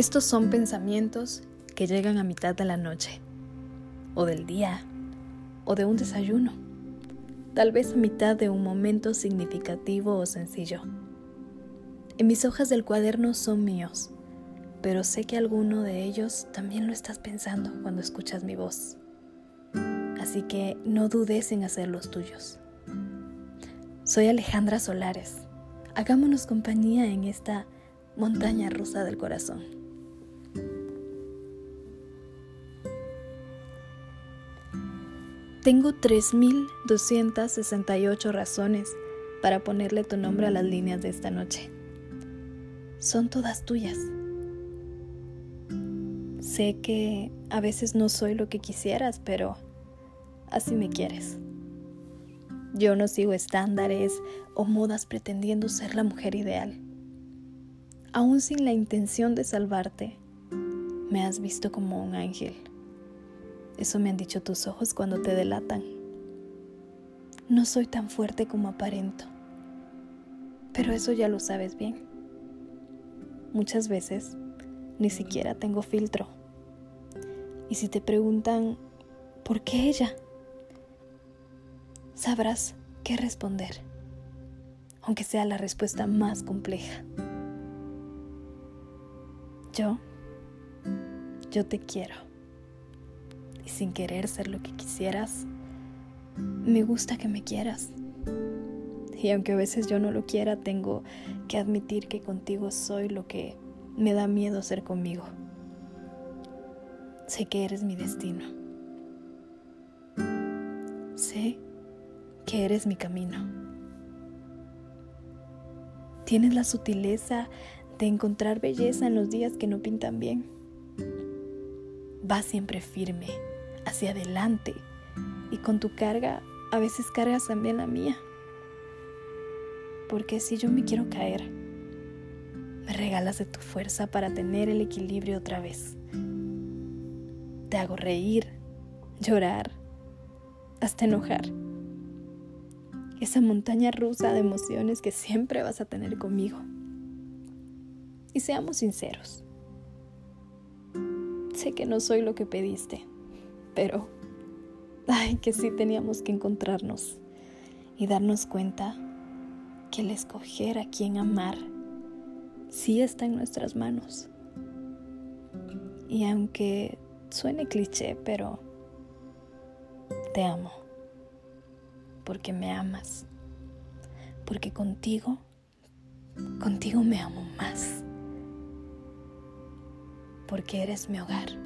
Estos son pensamientos que llegan a mitad de la noche, o del día, o de un desayuno, tal vez a mitad de un momento significativo o sencillo. En mis hojas del cuaderno son míos, pero sé que alguno de ellos también lo estás pensando cuando escuchas mi voz. Así que no dudes en hacer los tuyos. Soy Alejandra Solares. Hagámonos compañía en esta montaña rusa del corazón. Tengo 3.268 razones para ponerle tu nombre a las líneas de esta noche. Son todas tuyas. Sé que a veces no soy lo que quisieras, pero así me quieres. Yo no sigo estándares o modas pretendiendo ser la mujer ideal. Aún sin la intención de salvarte, me has visto como un ángel eso me han dicho tus ojos cuando te delatan. No soy tan fuerte como aparento, pero eso ya lo sabes bien. Muchas veces ni siquiera tengo filtro. Y si te preguntan, ¿por qué ella? Sabrás qué responder, aunque sea la respuesta más compleja. Yo, yo te quiero sin querer ser lo que quisieras, me gusta que me quieras. Y aunque a veces yo no lo quiera, tengo que admitir que contigo soy lo que me da miedo ser conmigo. Sé que eres mi destino. Sé que eres mi camino. Tienes la sutileza de encontrar belleza en los días que no pintan bien. Vas siempre firme, hacia adelante y con tu carga a veces cargas también la mía. Porque si yo me quiero caer, me regalas de tu fuerza para tener el equilibrio otra vez. Te hago reír, llorar, hasta enojar. Esa montaña rusa de emociones que siempre vas a tener conmigo. Y seamos sinceros. Sé que no soy lo que pediste pero ay, que sí teníamos que encontrarnos y darnos cuenta que el escoger a quien amar sí está en nuestras manos. Y aunque suene cliché, pero te amo, porque me amas, porque contigo, contigo me amo más, porque eres mi hogar.